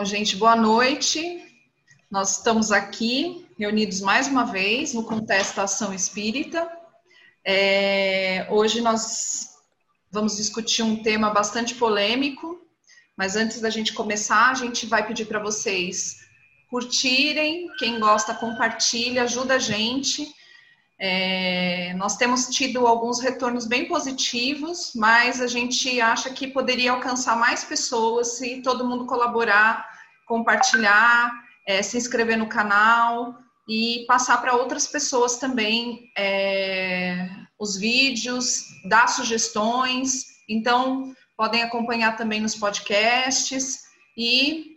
Bom, gente, boa noite. Nós estamos aqui reunidos mais uma vez no Contestação Espírita. É, hoje nós vamos discutir um tema bastante polêmico, mas antes da gente começar, a gente vai pedir para vocês curtirem, quem gosta, compartilha, ajuda a gente. É, nós temos tido alguns retornos bem positivos, mas a gente acha que poderia alcançar mais pessoas se todo mundo colaborar, compartilhar, é, se inscrever no canal e passar para outras pessoas também é, os vídeos, dar sugestões. Então, podem acompanhar também nos podcasts e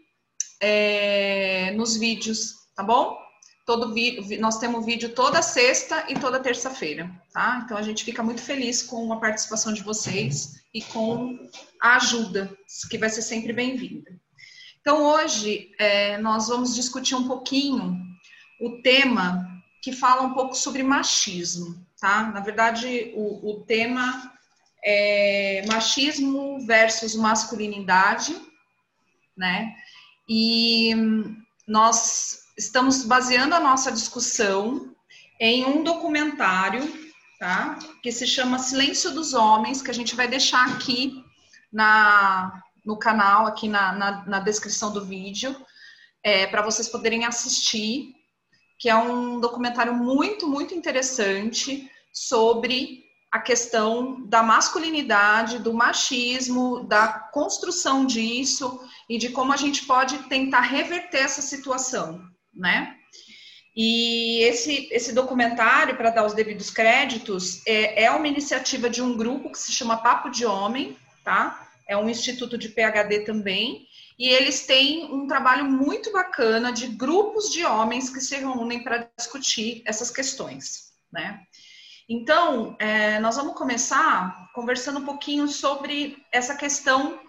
é, nos vídeos, tá bom? Todo vi, nós temos vídeo toda sexta e toda terça-feira, tá? Então a gente fica muito feliz com a participação de vocês e com a ajuda, que vai ser sempre bem-vinda. Então hoje é, nós vamos discutir um pouquinho o tema que fala um pouco sobre machismo, tá? Na verdade, o, o tema é machismo versus masculinidade, né? E nós estamos baseando a nossa discussão em um documentário, tá? Que se chama Silêncio dos Homens, que a gente vai deixar aqui na, no canal, aqui na, na, na descrição do vídeo, é, para vocês poderem assistir, que é um documentário muito, muito interessante sobre a questão da masculinidade, do machismo, da construção disso e de como a gente pode tentar reverter essa situação né? E esse, esse documentário, para dar os devidos créditos, é, é uma iniciativa de um grupo que se chama Papo de Homem, tá? É um instituto de PhD também, e eles têm um trabalho muito bacana de grupos de homens que se reúnem para discutir essas questões, né? Então, é, nós vamos começar conversando um pouquinho sobre essa questão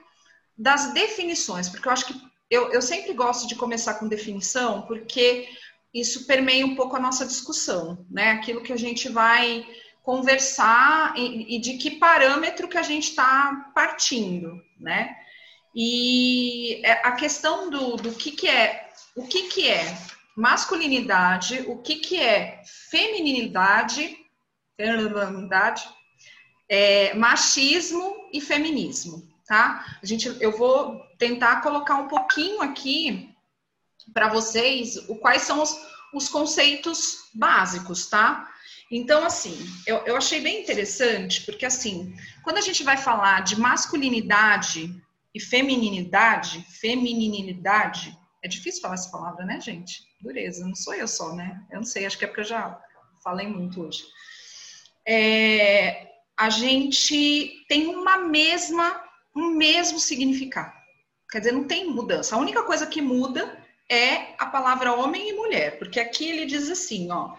das definições, porque eu acho que eu, eu sempre gosto de começar com definição, porque isso permeia um pouco a nossa discussão, né? Aquilo que a gente vai conversar e, e de que parâmetro que a gente está partindo, né? E é, a questão do, do que, que é o que, que é masculinidade, o que, que é feminilidade, é, machismo e feminismo, tá? A gente, eu vou tentar colocar um pouquinho aqui para vocês o, quais são os, os conceitos básicos, tá? Então, assim, eu, eu achei bem interessante, porque, assim, quando a gente vai falar de masculinidade e femininidade, femininidade, é difícil falar essa palavra, né, gente? Dureza, não sou eu só, né? Eu não sei, acho que é porque eu já falei muito hoje. É, a gente tem uma mesma, um mesmo significado. Quer dizer, não tem mudança. A única coisa que muda é a palavra homem e mulher, porque aqui ele diz assim, ó,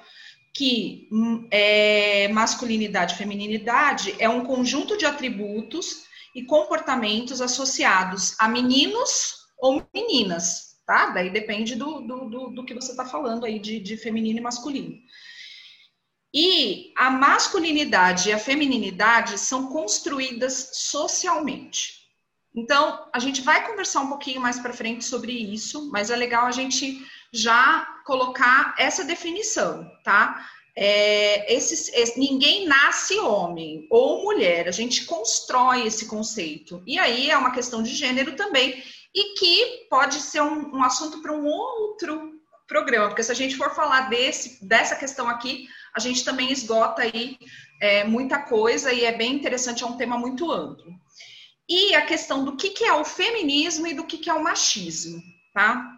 que hum, é, masculinidade e feminilidade é um conjunto de atributos e comportamentos associados a meninos ou meninas, tá? Daí depende do, do, do, do que você está falando aí de, de feminino e masculino. E a masculinidade e a feminilidade são construídas socialmente. Então, a gente vai conversar um pouquinho mais para frente sobre isso, mas é legal a gente já colocar essa definição, tá? É, esse, esse, ninguém nasce homem ou mulher, a gente constrói esse conceito. E aí é uma questão de gênero também, e que pode ser um, um assunto para um outro programa, porque se a gente for falar desse, dessa questão aqui, a gente também esgota aí é, muita coisa e é bem interessante, é um tema muito amplo e a questão do que, que é o feminismo e do que, que é o machismo, tá?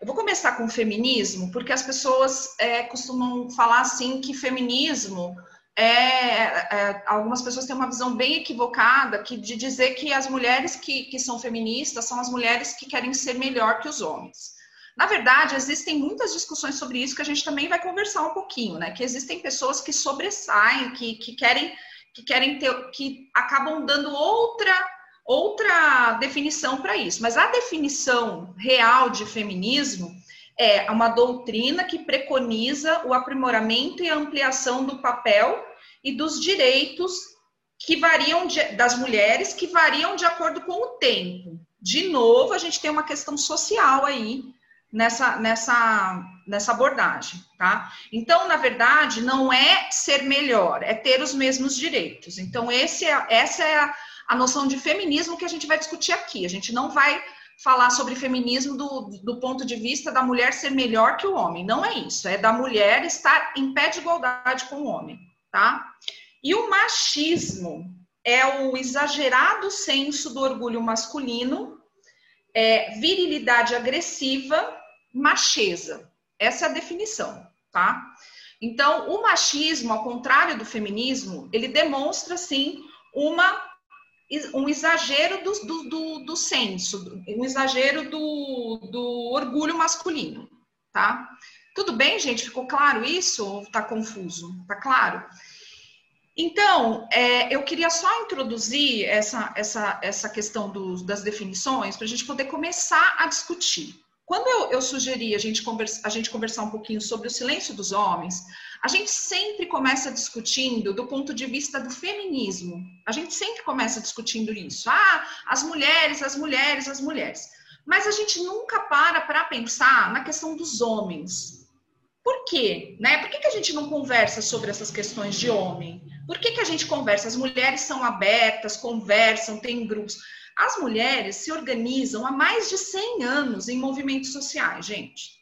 Eu vou começar com o feminismo, porque as pessoas é, costumam falar assim que feminismo é, é, algumas pessoas têm uma visão bem equivocada que, de dizer que as mulheres que, que são feministas são as mulheres que querem ser melhor que os homens. Na verdade, existem muitas discussões sobre isso que a gente também vai conversar um pouquinho, né? Que existem pessoas que sobressaem, que, que querem que querem ter, que acabam dando outra outra definição para isso, mas a definição real de feminismo é uma doutrina que preconiza o aprimoramento e a ampliação do papel e dos direitos que variam de, das mulheres que variam de acordo com o tempo. de novo, a gente tem uma questão social aí nessa, nessa, nessa abordagem, tá? Então, na verdade, não é ser melhor, é ter os mesmos direitos. Então, esse é, essa é a, a noção de feminismo que a gente vai discutir aqui. A gente não vai falar sobre feminismo do, do ponto de vista da mulher ser melhor que o homem. Não é isso, é da mulher estar em pé de igualdade com o homem, tá? E o machismo é o exagerado senso do orgulho masculino, é, virilidade agressiva, macheza. Essa é a definição, tá? Então, o machismo, ao contrário do feminismo, ele demonstra, sim, uma, um exagero do, do, do, do senso, um exagero do, do orgulho masculino, tá? Tudo bem, gente? Ficou claro isso ou tá confuso? Tá claro? Então, é, eu queria só introduzir essa, essa, essa questão das definições para a gente poder começar a discutir. Quando eu, eu sugeri a gente, conversa, a gente conversar um pouquinho sobre o silêncio dos homens, a gente sempre começa discutindo do ponto de vista do feminismo. A gente sempre começa discutindo isso. Ah, as mulheres, as mulheres, as mulheres. Mas a gente nunca para para pensar na questão dos homens. Por quê? Né? Por que, que a gente não conversa sobre essas questões de homem? Por que, que a gente conversa? As mulheres são abertas, conversam, têm grupos. As mulheres se organizam há mais de 100 anos em movimentos sociais, gente.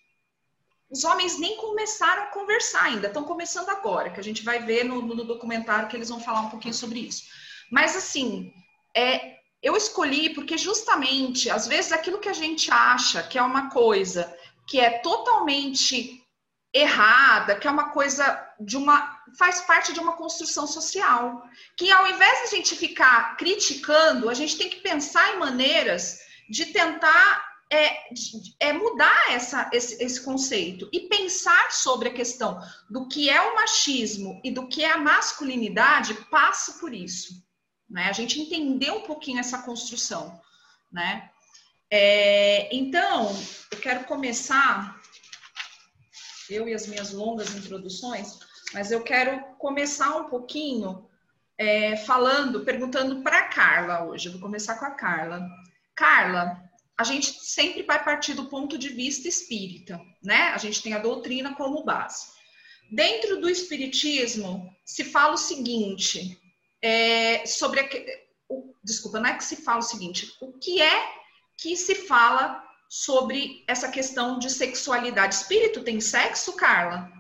Os homens nem começaram a conversar ainda, estão começando agora, que a gente vai ver no, no documentário que eles vão falar um pouquinho sobre isso. Mas, assim, é, eu escolhi porque justamente, às vezes, aquilo que a gente acha que é uma coisa que é totalmente errada, que é uma coisa de uma faz parte de uma construção social, que ao invés de a gente ficar criticando, a gente tem que pensar em maneiras de tentar é, é mudar essa, esse, esse conceito e pensar sobre a questão do que é o machismo e do que é a masculinidade passa por isso, né? A gente entender um pouquinho essa construção, né? É, então, eu quero começar eu e as minhas longas introduções, mas eu quero começar um pouquinho é, falando, perguntando para Carla hoje. Eu vou começar com a Carla. Carla, a gente sempre vai partir do ponto de vista espírita, né? A gente tem a doutrina como base. Dentro do espiritismo se fala o seguinte é, sobre a, o, desculpa, não é que se fala o seguinte, o que é que se fala sobre essa questão de sexualidade. Espírito tem sexo, Carla?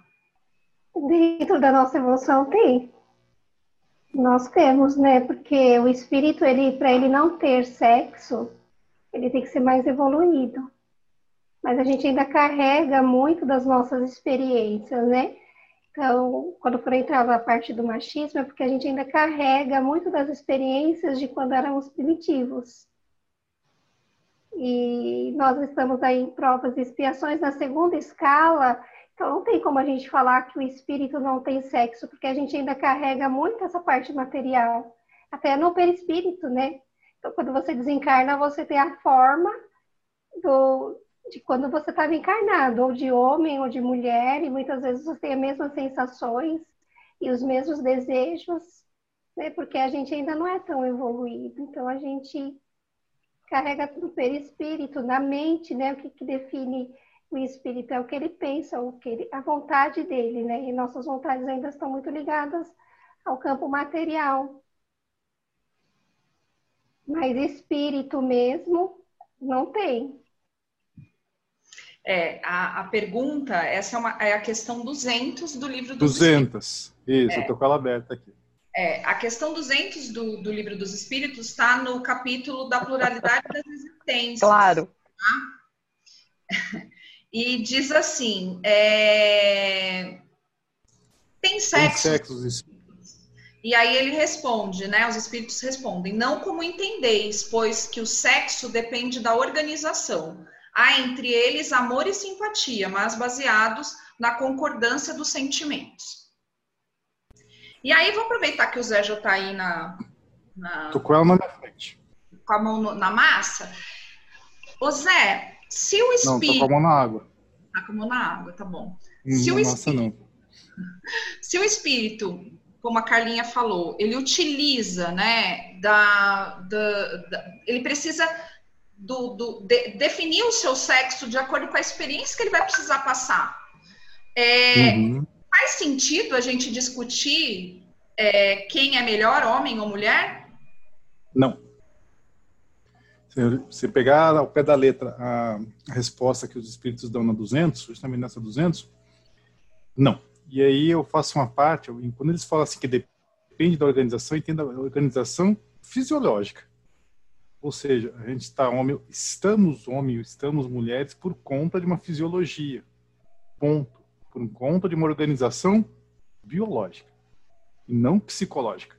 Dentro da nossa evolução tem. Nós temos, né? Porque o espírito, ele, para ele não ter sexo, ele tem que ser mais evoluído. Mas a gente ainda carrega muito das nossas experiências, né? Então, quando for entrar na parte do machismo, é porque a gente ainda carrega muito das experiências de quando éramos primitivos. E nós estamos aí em provas e expiações na segunda escala, então não tem como a gente falar que o espírito não tem sexo, porque a gente ainda carrega muito essa parte material, até no perispírito, né? Então quando você desencarna, você tem a forma do, de quando você estava encarnado, ou de homem ou de mulher, e muitas vezes você tem as mesmas sensações e os mesmos desejos, né? Porque a gente ainda não é tão evoluído, então a gente carrega do perispírito, na mente, né? O que, que define o espírito é o que ele pensa, o que ele, a vontade dele, né? E nossas vontades ainda estão muito ligadas ao campo material. Mas espírito mesmo não tem. É, a, a pergunta, essa é, uma, é, a questão 200 do livro dos 200, isso, é. eu tô com ela aberta aqui. É, a questão 200 do, do Livro dos Espíritos está no capítulo da pluralidade das existências. Claro. Tá? E diz assim: é... tem sexo. Tem sexos e aí ele responde, né? Os espíritos respondem: não como entendeis, pois que o sexo depende da organização. Há entre eles amor e simpatia, mas baseados na concordância dos sentimentos. E aí, vou aproveitar que o Zé já está aí na, na. Tô com ela na frente. Com a mão no, na massa. Ô Zé, se o espírito. Não, tô com a mão na água. Tá com a mão na água, tá bom. Hum, se o espírito... não. Se o espírito, como a Carlinha falou, ele utiliza, né, da, da, da, ele precisa do, do de, definir o seu sexo de acordo com a experiência que ele vai precisar passar. É, uhum. Faz sentido a gente discutir é, quem é melhor, homem ou mulher? Não. Se pegar ao pé da letra a, resposta que os espíritos dão na 200, justamente nessa 200, não. E aí eu faço uma parte, quando eles falam assim que depende da organização, entenda a organização fisiológica. Ou seja, a gente está homem, estamos homem, estamos mulheres por conta de uma fisiologia. Ponto. Por conta de uma organização biológica e não psicológica.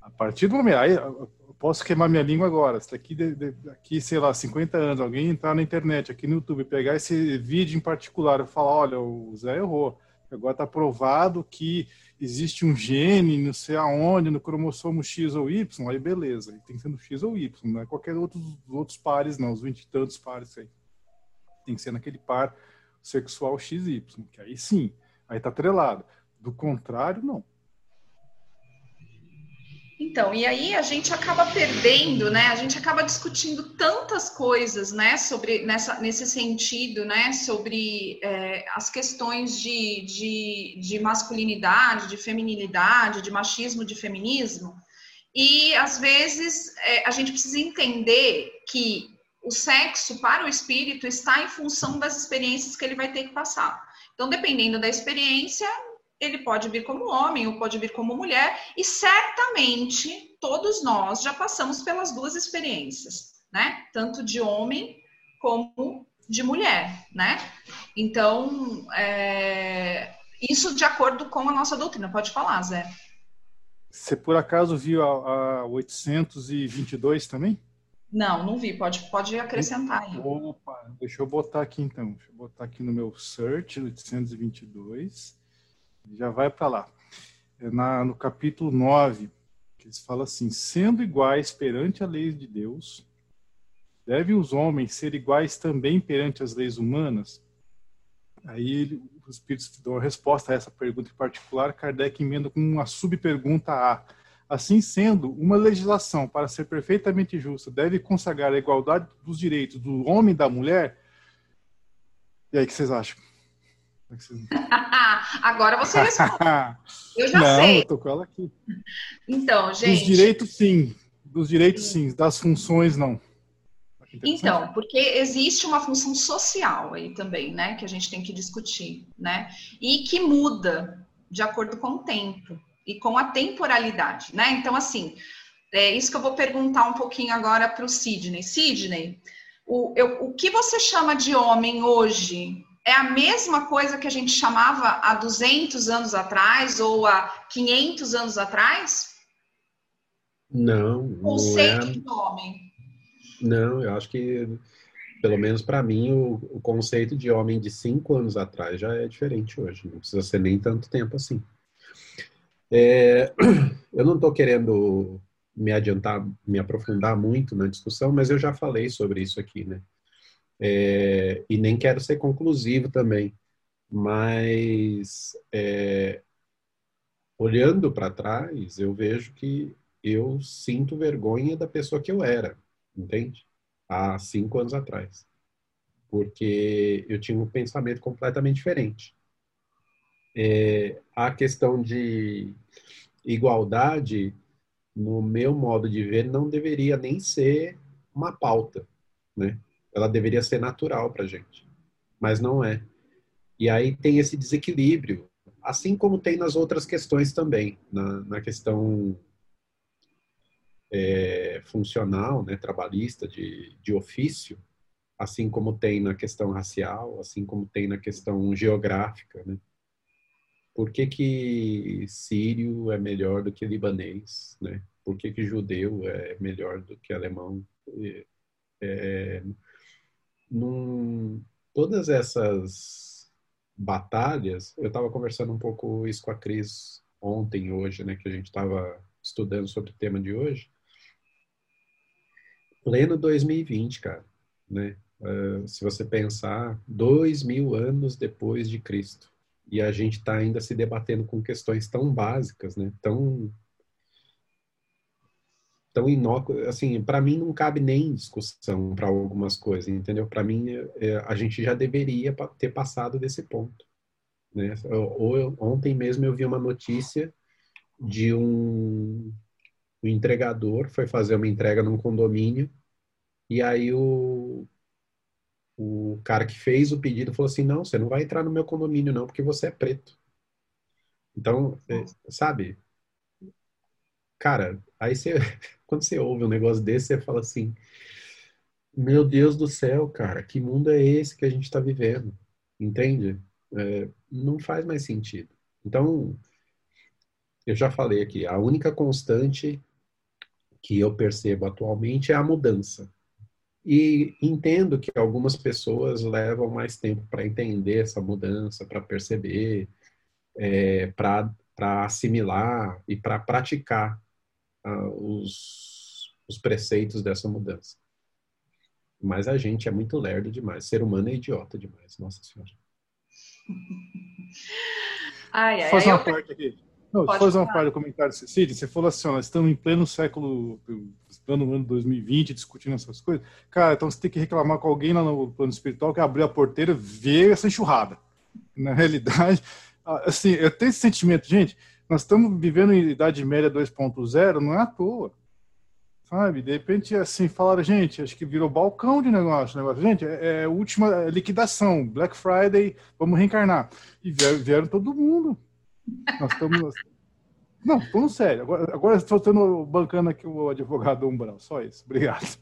A partir do momento, aí posso queimar minha língua agora. Se daqui, daqui, sei lá, 50 anos, alguém entrar na internet, aqui no YouTube, pegar esse vídeo em particular e falar, olha, o Zé errou. Agora está provado que existe um gene, não sei aonde, no cromossomo X ou Y, aí beleza. Tem que ser no X ou Y, não é qualquer outro outros pares, não, os 20 e tantos pares aí. Tem que ser naquele par sexual XY, que aí sim, aí está atrelado. Do contrário, não. Então, e aí a gente acaba perdendo, né? A gente acaba discutindo tantas coisas, né? Sobre nessa, nesse sentido, né? Sobre é, as questões de, de, de masculinidade, de feminilidade, de machismo, de feminismo. E às vezes é, a gente precisa entender que o sexo para o espírito está em função das experiências que ele vai ter que passar. Então, dependendo da experiência, ele pode vir como homem ou pode vir como mulher, e certamente todos nós já passamos pelas duas experiências, né? Tanto de homem como de mulher, né? Então, é... isso de acordo com a nossa doutrina. Pode falar, Zé. Você por acaso viu a, a 822 também? Não, não vi. Pode, pode acrescentar aí. Opa, deixa eu botar aqui então. Deixa eu botar aqui no meu search 822 já vai para lá. É na, no capítulo 9, que eles falam assim: sendo iguais perante a lei de Deus, devem os homens ser iguais também perante as leis humanas? Aí os espíritos dão a resposta a essa pergunta em particular. Kardec emenda com uma subpergunta A. Assim sendo, uma legislação, para ser perfeitamente justa, deve consagrar a igualdade dos direitos do homem e da mulher? E aí, o que vocês acham? Agora você responde. Eu já Não, sei. eu tô com ela aqui. Então, gente. Dos direitos, sim. Dos direitos, sim. Das funções, não. Então, porque existe uma função social aí também, né, que a gente tem que discutir, né, e que muda de acordo com o tempo e com a temporalidade, né. Então, assim, é isso que eu vou perguntar um pouquinho agora para o Sidney. Sidney, o, eu, o que você chama de homem hoje é a mesma coisa que a gente chamava há 200 anos atrás ou há 500 anos atrás? Não. O conceito não é... de homem. Não, eu acho que, pelo menos para mim, o, o, conceito de homem de cinco anos atrás já é diferente hoje. Não precisa ser nem tanto tempo assim. É, eu não estou querendo me adiantar, me aprofundar muito na discussão, mas eu já falei sobre isso aqui, né? É, e nem quero ser conclusivo também, mas é, olhando para trás, eu vejo que eu sinto vergonha da pessoa que eu era, entende? Há cinco anos atrás. Porque eu tinha um pensamento completamente diferente. É, a questão de igualdade, no meu modo de ver, não deveria nem ser uma pauta, né? Ela deveria ser natural para gente, mas não é. E aí tem esse desequilíbrio, assim como tem nas outras questões também, na, na questão é, funcional, né, trabalhista, de, de ofício, assim como tem na questão racial, assim como tem na questão geográfica, né? Por que, que sírio é melhor do que libanês, né? Por que, que judeu é melhor do que alemão? É, é num, todas essas batalhas, eu estava conversando um pouco isso com a Cris ontem, hoje, né, que a gente estava estudando sobre o tema de hoje. Pleno 2020, cara, né? Uh, se você pensar, dois mil anos depois de Cristo, e a gente está ainda se debatendo com questões tão básicas, né? Tão tão inócuo, assim, para mim não cabe nem discussão para algumas coisas, entendeu? Para mim, é, a gente já deveria ter passado desse ponto. Né? Ou, ontem mesmo eu vi uma notícia de um, um entregador foi fazer uma entrega num condomínio e aí o, o cara que fez o pedido falou assim, não, você não vai entrar no meu condomínio não, porque você é preto. Então, é, sabe? Cara, aí você, quando você ouve um negócio desse, você fala assim, meu Deus do céu, cara, que mundo é esse que a gente está vivendo? Entende? É, não faz mais sentido. Então, eu já falei aqui, a única constante que eu percebo atualmente é a mudança. E entendo que algumas pessoas levam mais tempo para entender essa mudança, para perceber, é, para assimilar e para praticar uh, os, os preceitos dessa mudança. Mas a gente é muito lerdo demais, ser humano é idiota demais, nossa senhora. Ai, ai, fazer uma eu... parte aqui. Não, Pode fazer uma parte do comentário, Cecília. Você falou assim, ó, nós estamos em pleno século, plano ano 2020, discutindo essas coisas. Cara, então você tem que reclamar com alguém lá no plano espiritual que abriu a porteira, vê essa enxurrada. Na realidade, assim, eu tenho esse sentimento, gente, nós estamos vivendo em Idade Média 2.0, não é à toa. Sabe? De repente, assim, falaram, gente, acho que virou balcão de negócio. negócio. Gente, é, é última liquidação, Black Friday, vamos reencarnar. E vieram, vieram todo mundo. Nós estamos. Não, falando sério. Agora, agora estou tendo bancando aqui o advogado Umbral, só isso. Obrigado.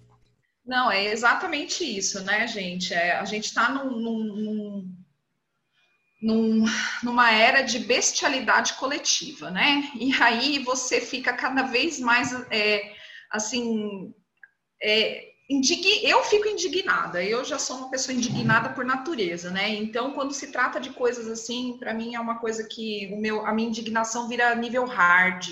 Não, é exatamente isso, né, gente? É, a gente está num, num, numa era de bestialidade coletiva, né? E aí você fica cada vez mais, é, assim, é. Eu fico indignada, eu já sou uma pessoa indignada por natureza, né? Então, quando se trata de coisas assim, para mim é uma coisa que o meu, a minha indignação vira nível hard,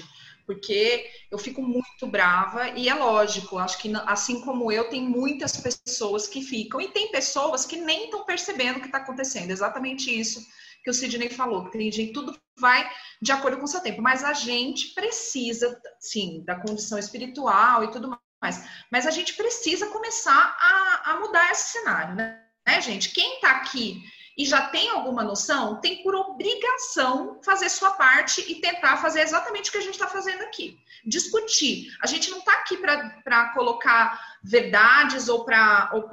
porque eu fico muito brava e é lógico, acho que assim como eu, tem muitas pessoas que ficam e tem pessoas que nem estão percebendo o que está acontecendo, exatamente isso que o Sidney falou, que tem gente, tudo vai de acordo com o seu tempo, mas a gente precisa, sim, da condição espiritual e tudo mais. Mas a gente precisa começar a, a mudar esse cenário, né? né, gente? Quem está aqui e já tem alguma noção, tem por obrigação fazer sua parte e tentar fazer exatamente o que a gente está fazendo aqui. Discutir. A gente não está aqui para colocar verdades ou para ou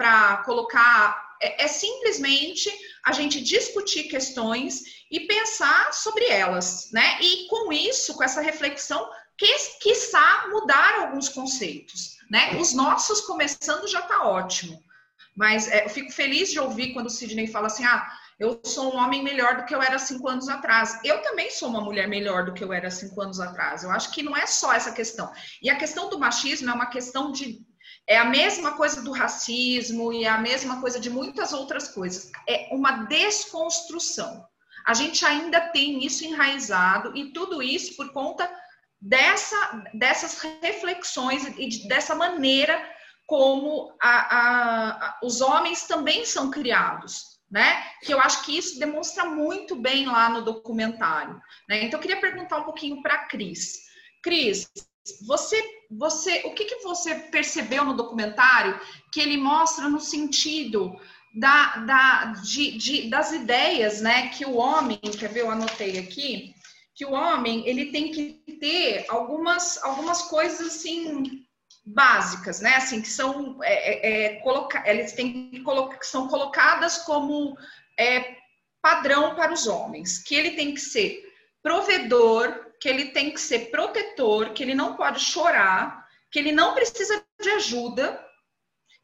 colocar. É, é, simplesmente a gente discutir questões e pensar sobre elas, né? E com isso, com essa reflexão, que, quiçá mudar alguns conceitos. Né? Os nossos começando já está ótimo. Mas é, eu fico feliz de ouvir quando o Sidney fala assim: ah, eu sou um homem melhor do que eu era cinco anos atrás. Eu também sou uma mulher melhor do que eu era cinco anos atrás. Eu acho que não é só essa questão. E a questão do machismo é uma questão de. É a mesma coisa do racismo e é a mesma coisa de muitas outras coisas. É uma desconstrução. A gente ainda tem isso enraizado e tudo isso por conta dessa, dessas reflexões e dessa maneira como a, a, os homens também são criados, né? Que eu acho que isso demonstra muito bem lá no documentário. Né? Então, eu queria perguntar um pouquinho para a Cris. Cris, você, você, o que, que você percebeu no documentário que ele mostra no sentido da, da, de, de, das ideias, né? Que o homem, quer ver, eu anotei aqui, que o homem ele tem que ter algumas, algumas coisas assim básicas, né? Assim que são é, é, é coloca, eles têm que colocar, são colocadas como é, padrão para os homens, que ele tem que ser provedor, que ele tem que ser protetor, que ele não pode chorar, que ele não precisa de ajuda,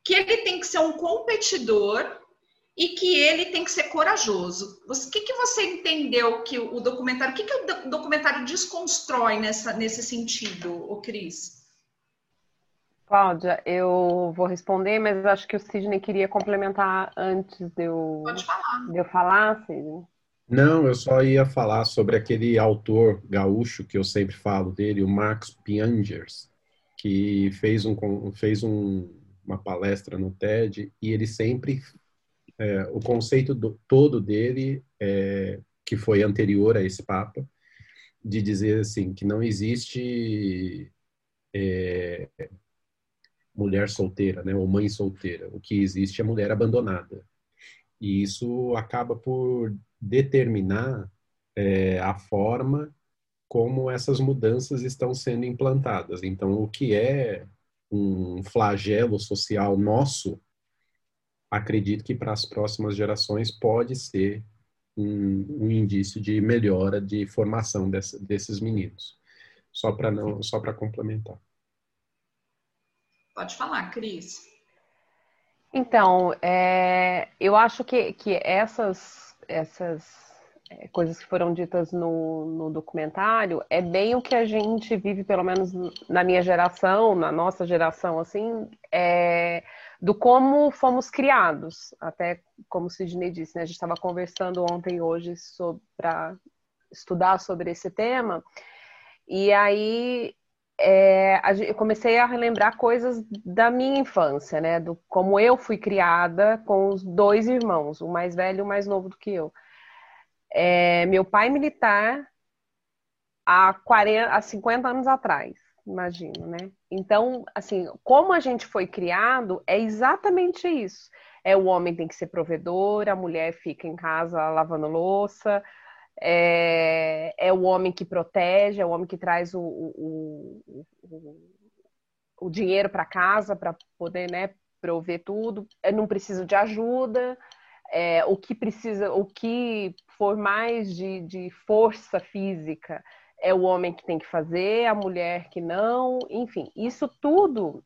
que ele tem que ser um competidor e que ele tem que ser corajoso. O que, que você entendeu que o documentário, o que, que o documentário desconstrói nessa, nesse sentido, o Cris? Cláudia, eu vou responder, mas acho que o Sidney queria complementar antes de eu, Pode falar. De eu falar, Sidney. Não, eu só ia falar sobre aquele autor gaúcho que eu sempre falo dele, o Max Piangers, que fez, um, fez um, uma palestra no TED e ele sempre é, o conceito do, todo dele, é, que foi anterior a esse Papa, de dizer assim que não existe é, mulher solteira, né, ou mãe solteira. O que existe é mulher abandonada. E isso acaba por determinar é, a forma como essas mudanças estão sendo implantadas. Então, o que é um flagelo social nosso, acredito que para as próximas gerações pode ser um, um indício de melhora de formação desses meninos. Só para não, só para complementar. Pode falar, Cris. Então, é, eu acho que, que essas, essas é, coisas que foram ditas no, no documentário é bem o que a gente vive, pelo menos na minha geração, na nossa geração, assim, é, do como fomos criados. Até como o Sidney disse, né, a gente estava conversando ontem e hoje para estudar sobre esse tema. E aí é, eu comecei a relembrar coisas da minha infância, né? Do como eu fui criada com os dois irmãos, o mais velho e o mais novo do que eu. É, meu pai militar há, 40, há 50 anos atrás, imagino, né? Então, assim, como a gente foi criado, é exatamente isso. É o homem tem que ser provedor, a mulher fica em casa lavando louça, é, é o homem que protege, é o homem que traz o, o, o, o dinheiro para casa para poder né, prover tudo. Eu não preciso de ajuda. É, o que precisa, o que for mais de, de força física é o homem que tem que fazer, a mulher que não, enfim, isso tudo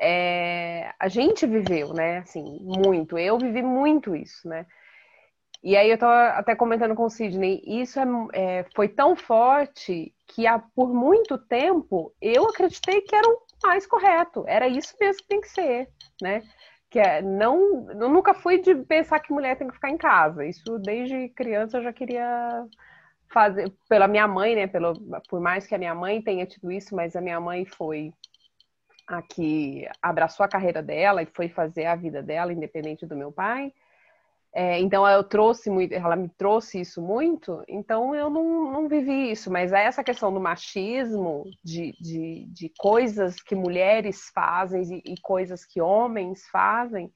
é, a gente viveu, né? Assim, muito. Eu vivi muito isso, né? E aí eu estava até comentando com o Sidney, isso é, é, foi tão forte que há, por muito tempo eu acreditei que era o mais correto, era isso mesmo que tem que ser, né? Que é, não, eu nunca fui de pensar que mulher tem que ficar em casa. Isso desde criança eu já queria fazer pela minha mãe, né? Pelo, por mais que a minha mãe tenha tido isso, mas a minha mãe foi a que abraçou a carreira dela e foi fazer a vida dela independente do meu pai. É, então eu trouxe muito, ela me trouxe isso muito, então eu não, não vivi isso, mas é essa questão do machismo, de, de, de coisas que mulheres fazem e, e coisas que homens fazem,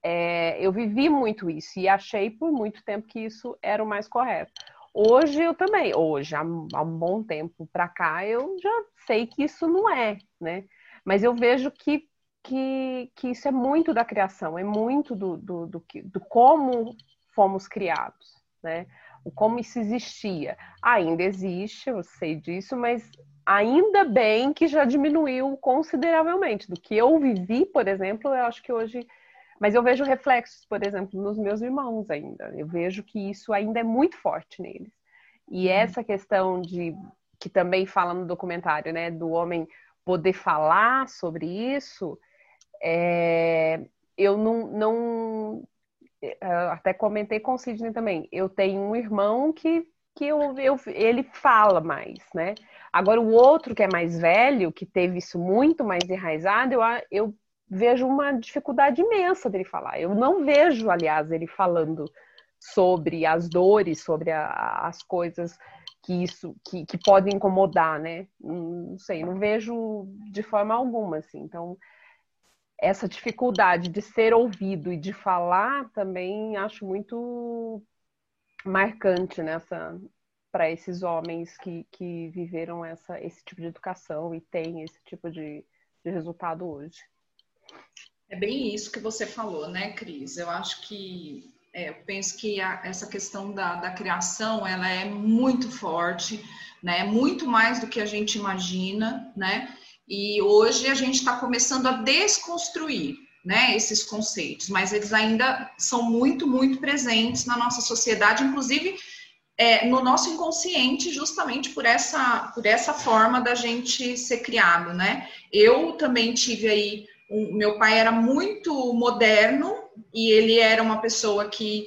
é, eu vivi muito isso e achei por muito tempo que isso era o mais correto. Hoje eu também, hoje, há, há um bom tempo para cá, eu já sei que isso não é, né? Mas eu vejo que que, que isso é muito da criação, é muito do, do, do, do como fomos criados, né? O como isso existia. Ainda existe, eu sei disso, mas ainda bem que já diminuiu consideravelmente. Do que eu vivi, por exemplo, eu acho que hoje. Mas eu vejo reflexos, por exemplo, nos meus irmãos ainda. Eu vejo que isso ainda é muito forte neles. E uhum. essa questão de. que também fala no documentário, né? Do homem poder falar sobre isso é, eu não, não é, até comentei com o Sidney também. Eu tenho um irmão que, que eu, eu, ele fala mais, né? Agora, o outro que é mais velho, que teve isso muito mais enraizado, eu, eu vejo uma dificuldade imensa dele falar. Eu não vejo, aliás, ele falando sobre as dores, sobre a, as coisas que isso que, que podem incomodar, né? Não sei, não vejo de forma alguma, assim. Então, essa dificuldade de ser ouvido e de falar também acho muito marcante nessa para esses homens que, que viveram essa, esse tipo de educação e têm esse tipo de, de resultado hoje. É bem isso que você falou, né, Cris? Eu acho que é, eu penso que a, essa questão da, da criação ela é muito forte, né? Muito mais do que a gente imagina, né? E hoje a gente está começando a desconstruir né, esses conceitos, mas eles ainda são muito, muito presentes na nossa sociedade, inclusive é, no nosso inconsciente, justamente por essa, por essa forma da gente ser criado, né? Eu também tive aí, meu pai era muito moderno e ele era uma pessoa que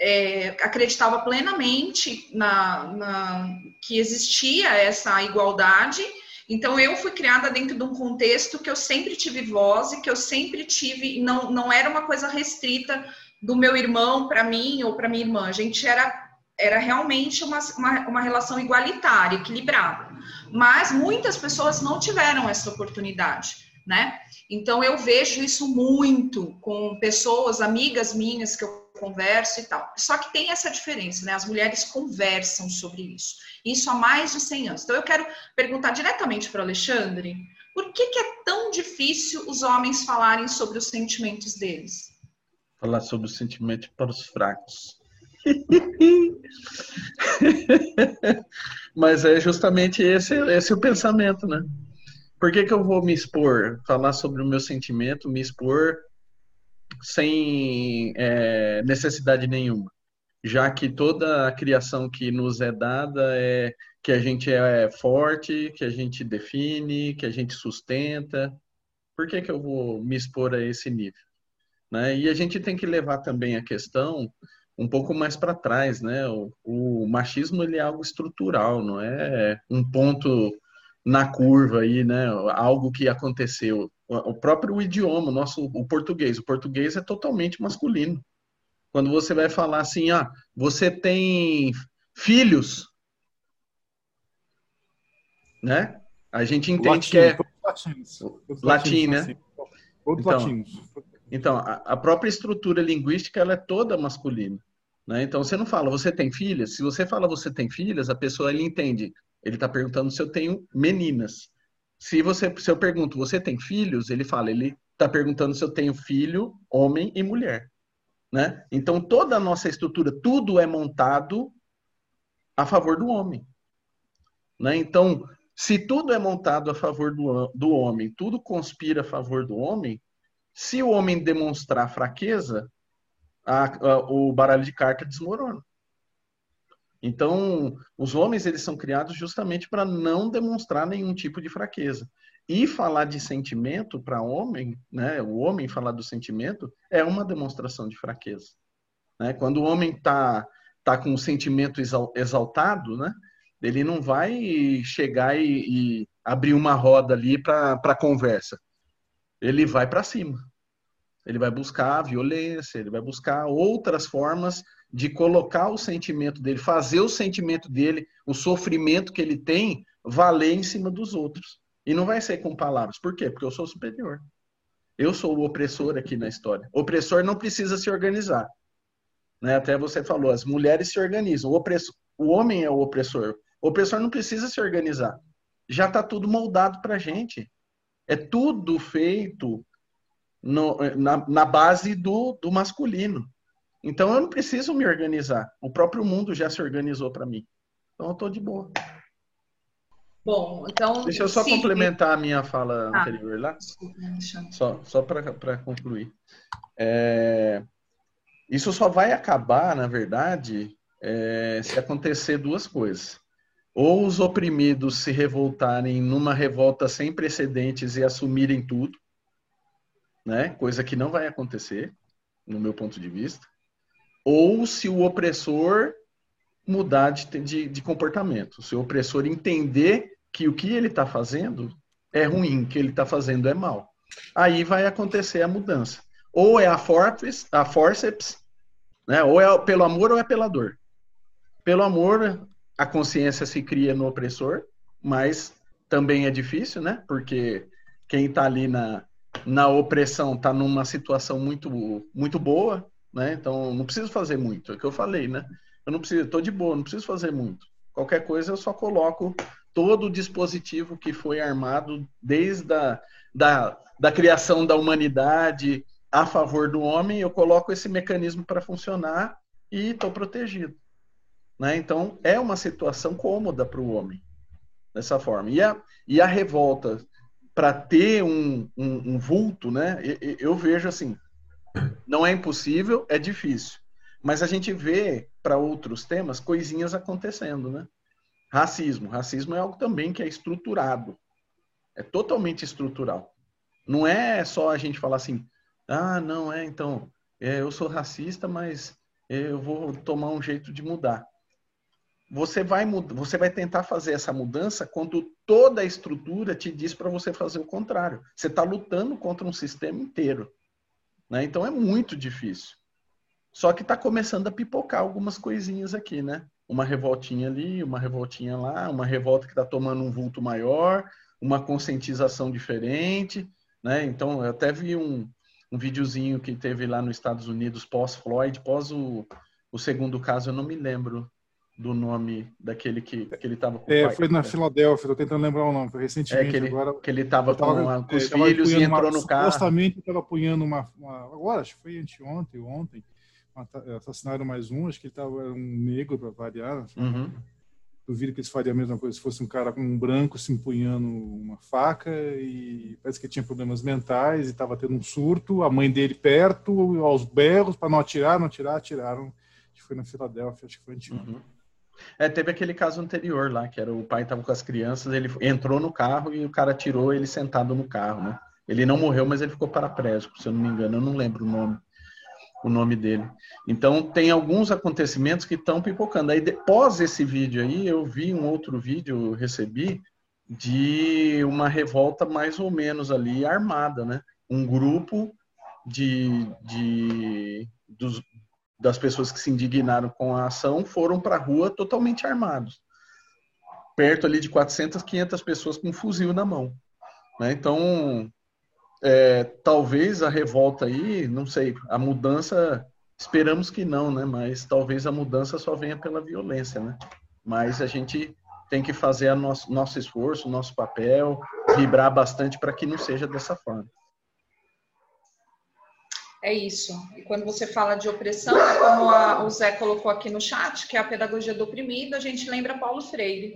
é, acreditava plenamente na, na, que existia essa igualdade então eu fui criada dentro de um contexto que eu sempre tive voz e que eu sempre tive, não, não era uma coisa restrita do meu irmão para mim ou para minha irmã. A gente era era realmente uma, uma, uma relação igualitária, equilibrada. Mas muitas pessoas não tiveram essa oportunidade, né? Então eu vejo isso muito com pessoas, amigas minhas que eu converso e tal. Só que tem essa diferença, né? As mulheres conversam sobre isso. Isso há mais de 100 anos. Então eu quero perguntar diretamente para o Alexandre, por que, que é tão difícil os homens falarem sobre os sentimentos deles? Falar sobre os sentimentos para os fracos. Mas é justamente esse, esse o pensamento, né? Por que, que eu vou me expor, falar sobre o meu sentimento, me expor sem é, necessidade nenhuma? Já que toda a criação que nos é dada é que a gente é forte, que a gente define, que a gente sustenta. Por que, que eu vou me expor a esse nível? Né? E a gente tem que levar também a questão um pouco mais para trás, né? O, o, machismo ele é algo estrutural, não é um ponto na curva aí, né? Algo que aconteceu. O próprio idioma, o nosso, o português, o português é totalmente masculino. Quando você vai falar assim, ah, você tem filhos, né? A gente entende Latino, que é latinos, latim, né? Assim. Todos então, latinos. Então, a, a própria estrutura linguística ela é toda masculina. Né? Então, você não fala, você tem filhas? Se você fala, você tem filhas, a pessoa ele entende. Ele está perguntando se eu tenho meninas. Se, você, se eu pergunto, você tem filhos? Ele fala, ele está perguntando se eu tenho filho, homem e mulher. Né? Então, toda a nossa estrutura, tudo é montado a favor do homem. Né? Então, se tudo é montado a favor do, do homem, tudo conspira a favor do homem, se o homem demonstrar fraqueza, a, a, o baralho de carta desmorona. Então, os homens eles são criados justamente para não demonstrar nenhum tipo de fraqueza. E falar de sentimento para homem, né, o homem falar do sentimento é uma demonstração de fraqueza. Né? Quando o homem está tá com o sentimento exaltado, né, ele não vai chegar e, e abrir uma roda ali para conversa. Ele vai para cima ele vai buscar a violência, ele vai buscar outras formas de colocar o sentimento dele, fazer o sentimento dele, o sofrimento que ele tem, valer em cima dos outros. E não vai ser com palavras. Por quê? Porque eu sou superior. Eu sou o opressor aqui na história. O opressor não precisa se organizar. Né? Até você falou, as mulheres se organizam. O, opressor, o homem é o opressor. O opressor não precisa se organizar. Já está tudo moldado para a gente. É tudo feito no, na, na, base do, do masculino. Então eu não preciso me organizar. O próprio mundo já se organizou para mim. Então eu estou de boa. Bom, então. Deixa eu só sim, complementar a minha fala ah, anterior lá. Só, só para concluir. É, isso só vai acabar, na verdade, é, se acontecer duas coisas. Ou os oprimidos se revoltarem numa revolta sem precedentes e assumirem tudo, né? Coisa que não vai acontecer, no meu ponto de vista. Ou se o opressor mudar de, de, de comportamento, se o opressor entender que o que ele está fazendo é ruim, que ele está fazendo é mal. Aí vai acontecer a mudança. Ou é a forceps, a forceps né? ou é pelo amor ou é pela dor. Pelo amor, a consciência se cria no opressor, mas também é difícil, né? Porque quem está ali na, na opressão está numa situação muito, muito boa, né? Então não preciso fazer muito, é o que eu falei, né? Eu não preciso, estou de boa, não preciso fazer muito. Qualquer coisa eu só coloco todo o dispositivo que foi armado desde a da, da criação da humanidade a favor do homem, eu coloco esse mecanismo para funcionar e estou protegido. Né? Então, é uma situação cômoda para o homem, dessa forma. E a, e a revolta para ter um, um, um, vulto, né? Eu, eu vejo assim, não é impossível, é difícil. Mas a gente vê para outros temas coisinhas acontecendo, né? Racismo. Racismo é algo também que é estruturado. É totalmente estrutural. Não é só a gente falar assim, ah, não, é, então, é, eu sou racista, mas eu vou tomar um jeito de mudar você vai, você vai tentar fazer essa mudança quando toda a estrutura te diz para você fazer o contrário. Você está lutando contra um sistema inteiro. Né? Então é muito difícil. Só que está começando a pipocar algumas coisinhas aqui, né? Uma revoltinha ali, uma revoltinha lá, uma revolta que está tomando um vulto maior, uma conscientização diferente, né? Então, eu até vi um, um videozinho que teve lá nos Estados Unidos pós-Floyd, pós o, o segundo caso, eu não me lembro do nome daquele que, que ele estava com É, pai, foi na né? Filadélfia, tô tentando lembrar o nome, foi É, recentemente que ele, agora. que ele estava com, tava- com é, os tava filhos e apunhando uma- entrou no carro. Supostamente estava apunhando uma, uma- Agora, acho que foi anteontem, ontem. Assassinaram mais um, acho que ele estava um negro para variar. Uhum. Duvido que eles fariam a mesma coisa se fosse um cara com um branco se empunhando uma faca e parece que tinha problemas mentais e estava tendo um surto. A mãe dele perto, aos berros, para não atirar, não atirar, atiraram. Acho que foi na Filadélfia, acho que foi anteontem. Uhum. É, teve aquele caso anterior lá, que era o pai estava com as crianças, ele entrou no carro e o cara tirou ele sentado no carro, né? Ele não morreu, mas ele ficou paraplégico, se eu não me engano, eu não lembro o nome, o nome dele. Então tem alguns acontecimentos que estão pipocando. Aí depois esse vídeo aí, eu vi um outro vídeo, recebi de uma revolta mais ou menos ali armada, né? Um grupo de, de dos, das pessoas que se indignaram com a ação foram para a rua totalmente armados. Perto ali de 400, 500 pessoas com um fuzil na mão. Né? Então, é, talvez a revolta aí, não sei, a mudança, esperamos que não, né? mas talvez a mudança só venha pela violência. Né? Mas a gente tem que fazer nosso, nosso esforço, nosso papel, vibrar bastante para que não seja dessa forma. É isso. E quando você fala de opressão, é como a- o Zé colocou aqui no chat, que é a pedagogia do oprimido, a gente lembra Paulo Freire.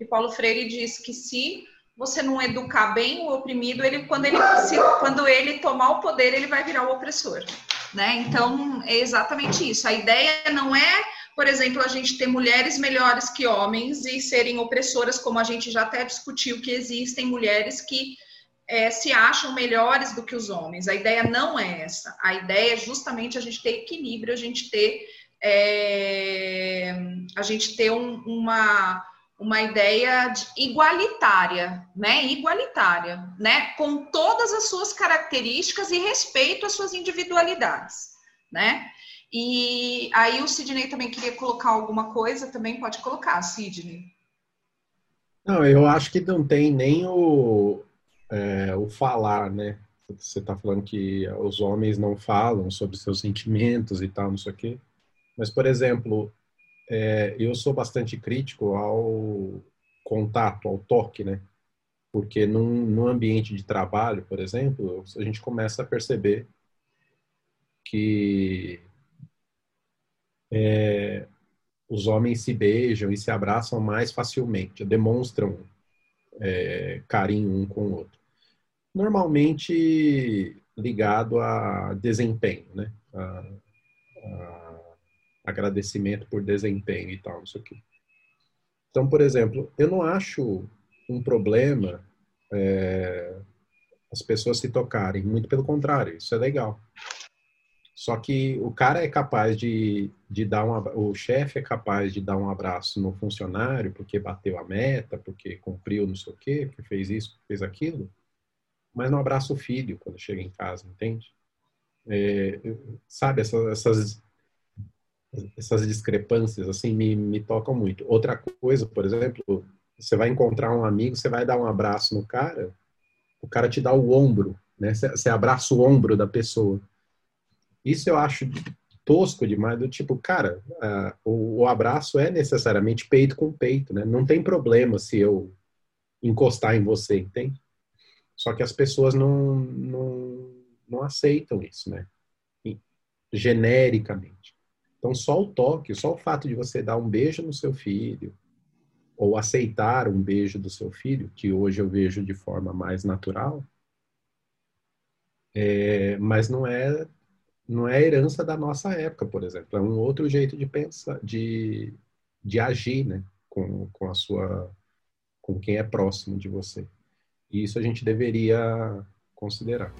E Paulo Freire diz que se você não educar bem o oprimido, ele quando ele se- quando ele tomar o poder, ele vai virar o opressor, né? Então é exatamente isso. A ideia não é, por exemplo, a gente ter mulheres melhores que homens e serem opressoras, como a gente já até discutiu que existem mulheres que é, se acham melhores do que os homens. A ideia não é essa. A ideia é justamente a gente ter equilíbrio, a gente ter, é, a gente ter um- uma, uma ideia de- igualitária, né? Igualitária, né? Com todas as suas características e respeito às suas individualidades, né? E aí o Sidney também queria colocar alguma coisa, também pode colocar, Sidney. Não, eu acho que não tem nem o, é, o falar, né? Você está falando que os homens não falam sobre seus sentimentos e tal, não sei o quê. Mas, por exemplo, é, eu sou bastante crítico ao contato, ao toque, né? Porque num, num ambiente de trabalho, por exemplo, a gente começa a perceber que é, os homens se beijam e se abraçam mais facilmente, demonstram é, carinho um com o outro. Normalmente ligado a desempenho, né? A, a agradecimento por desempenho e tal, não sei o quê. Então, por exemplo, eu não acho um problema é, as pessoas se tocarem, muito pelo contrário, isso é legal. Só que o cara é capaz de, de dar um o chefe é capaz de dar um abraço no funcionário porque bateu a meta, porque cumpriu não sei o quê, porque fez isso, fez aquilo, mas não abraça o filho quando chega em casa, entende? É, sabe, essa- essas, essas discrepâncias assim me, me tocam muito. Outra coisa, por exemplo, você vai encontrar um amigo, você vai dar um abraço no cara, o cara te dá o ombro, né? Você, você abraça o ombro da pessoa. Isso eu acho tosco demais, do tipo, cara, o, o abraço é necessariamente peito com peito, né? Não tem problema se eu encostar em você, entende? Só que as pessoas não, não, não aceitam isso, né? Genericamente. Então, só o toque, só o fato de você dar um beijo no seu filho, ou aceitar um beijo do seu filho, que hoje eu vejo de forma mais natural, é, mas não é não é herança da nossa época, por exemplo. É um outro jeito de pensar, de, de agir, né? Com, com a sua, com quem é próximo de você. E isso a gente deveria considerar.